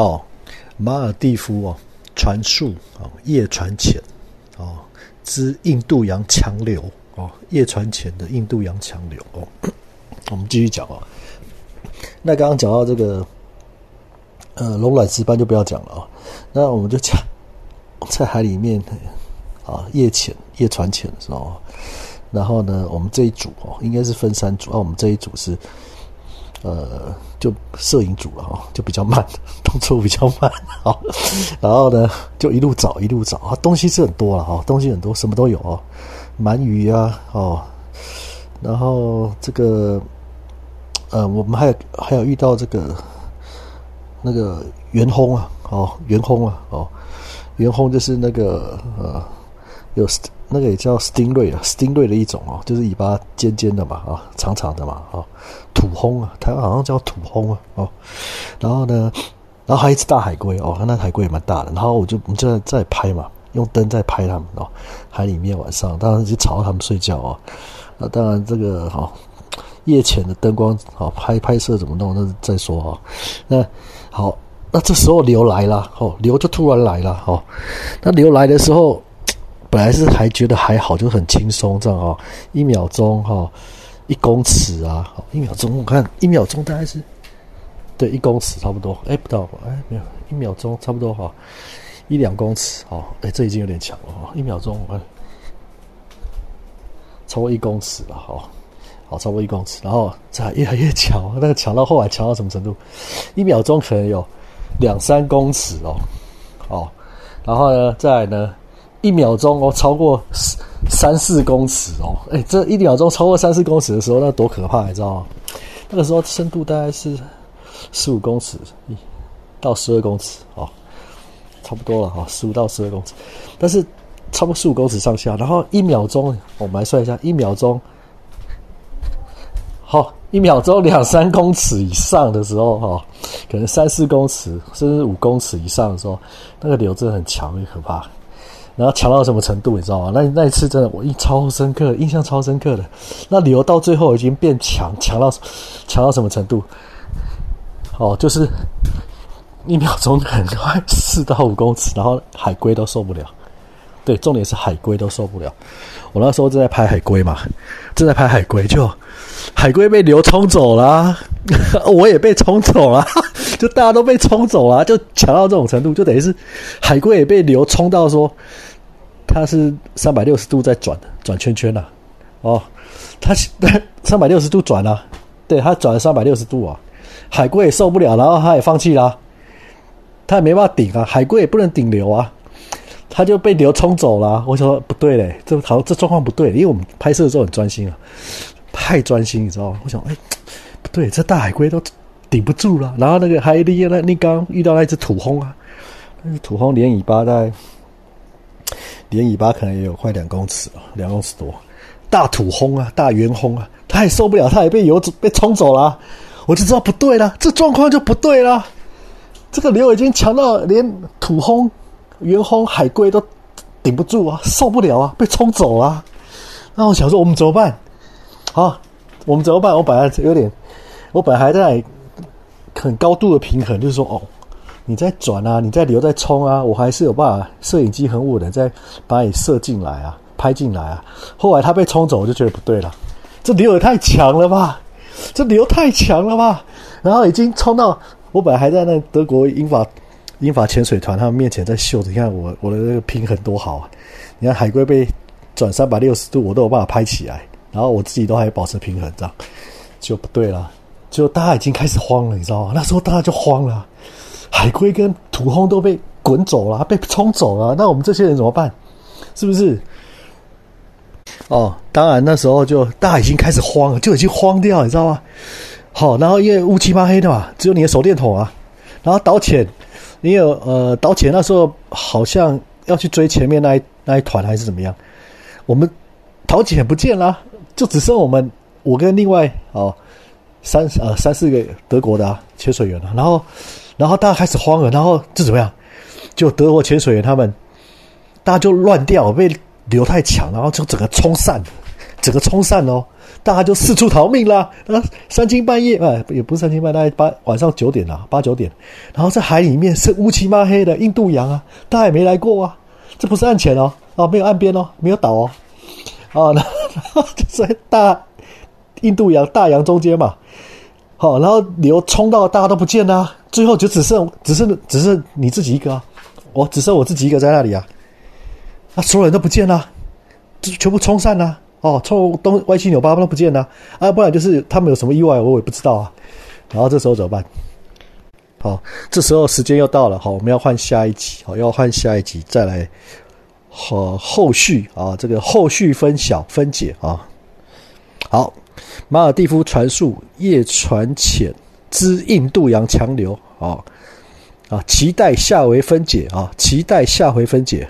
哦，马尔蒂夫哦，传速哦，夜传浅哦，之印度洋强流哦，夜传浅的印度洋强流哦，我们继续讲哦。那刚刚讲到这个，呃，龙卵石斑就不要讲了啊。那我们就讲 在海里面啊，夜潜、夜船潜的时候，然后呢，我们这一组哦，应该是分三组啊。我们这一组是呃，就摄影组了哈，就比较慢，动作比较慢啊。然后呢，就一路找一路找啊，东西是很多了哈，东西很多，什么都有哦，鳗鱼啊哦，然后这个。呃，我们还有还有遇到这个那个圆轰啊，哦，圆轰啊，哦，圆轰就是那个呃，有那个也叫 stingray 啊，stingray 的一种哦，就是尾巴尖尖的嘛，啊，长长的嘛，啊，土轰啊，台湾好像叫土轰啊，哦，然后呢，然后还一只大海龟哦，那海龟也蛮大的，然后我就我们就在在拍嘛，用灯在拍它们哦，海里面晚上，当然就吵到他们睡觉哦，那当然这个哈。夜潜的灯光，好拍拍摄怎么弄？那再说啊。那好，那这时候流来了，哦，流就突然来了，哦。那流来的时候，本来是还觉得还好，就很轻松这样啊。一秒钟哈，一公尺啊，一秒钟我看一秒钟大概是对一公尺差不多，哎不到，哎没有一秒钟差不多哈，一两公尺哦，哎这已经有点强了哈，一秒钟我看超过一公尺了哈。好，差不多一公尺，然后再越来越强，那个强到后来强到什么程度？一秒钟可能有两三公尺哦，哦，然后呢，再呢，一秒钟哦，超过三四公尺哦，哎，这一秒钟超过三四公尺的时候，那多可怕，你知道吗？那个时候深度大概是十五公尺到十二公尺哦，差不多了哈，十五到十二公尺，但是超过十五公尺上下，然后一秒钟，我们来算一下，一秒钟。好，一秒钟两三公尺以上的时候，哈，可能三四公尺甚至五公尺以上的时候，那个流真的很强，很可怕。然后强到什么程度，你知道吗？那那一次真的我印超深刻，印象超深刻的。那流到最后已经变强，强到强到什么程度？哦，就是一秒钟很快 四到五公尺，然后海龟都受不了。对，重点是海龟都受不了。我那时候正在拍海龟嘛，正在拍海龟就。海龟被流冲走了，我也被冲走了，就大家都被冲走了，就强到这种程度，就等于是海龟也被流冲到说，它是三百六十度在转转圈圈呐，哦，它三百六十度转了，对，它转了三百六十度啊，海龟也受不了，然后它也放弃了，它也没办法顶啊，海龟也不能顶流啊，它就被流冲走了。我说不对嘞，这好这状况不对，因为我们拍摄的时候很专心啊。太专心，你知道吗？我想，哎，不对，这大海龟都顶不住了。然后那个海里那你刚遇到那只土轰啊，那只土轰连尾巴在，连尾巴可能也有快两公尺了，两公尺多。大土轰啊，大圆轰啊，它也受不了，它也被游走被冲走了。我就知道不对了，这状况就不对了。这个流已经强到连土轰、圆轰、海龟都顶不住啊，受不了啊，被冲走了。那我想说，我们怎么办？好，我们怎么办？我本来有点，我本来还在很高度的平衡，就是说，哦，你在转啊，你在流在冲啊，我还是有办法，摄影机很稳的，在把你射进来啊，拍进来啊。后来它被冲走，我就觉得不对了，这流也太强了吧，这流太强了吧。然后已经冲到我本来还在那德国英法英法潜水团他们面前在秀，你看我我的那个平衡多好啊！你看海龟被转三百六十度，我都有办法拍起来。然后我自己都还保持平衡，这样就不对了。就大家已经开始慌了，你知道吗？那时候大家就慌了，海龟跟土轰都被滚走了，被冲走了。那我们这些人怎么办？是不是？哦，当然那时候就大家已经开始慌了，就已经慌掉，你知道吗？好，然后因为乌漆嘛黑的嘛，只有你的手电筒啊。然后导潜，你有呃导潜那时候好像要去追前面那一那一团还是怎么样？我们导潜不见了。就只剩我们，我跟另外哦三呃三四个德国的潜水员了，然后然后大家开始慌了，然后就怎么样？就德国潜水员他们，大家就乱掉，被流太强，然后就整个冲散，整个冲散哦。大家就四处逃命啦。啊，三更半夜，哎，也不是三更半，大概八晚上九点啦，八九点。然后在海里面是乌漆抹黑的印度洋啊，大家也没来过啊，这不是岸前哦，哦，没有岸边哦，没有岛哦，啊，然后 就在大印度洋大洋中间嘛。好，然后流冲到大家都不见啦，最后就只剩只剩只剩你自己一个，我只剩我自己一个在那里啊，啊，所有人都不见了，就全部冲散了，哦，冲东歪七扭八都不见了，啊，不然就是他们有什么意外，我也不知道啊。然后这时候怎么办？好，这时候时间又到了，好，我们要换下一集，好，要换下一集再来。和后续啊，这个后续分晓分解啊，好。马尔蒂夫传速夜船浅之印度洋强流啊啊！期待下回分解啊！期待下回分解。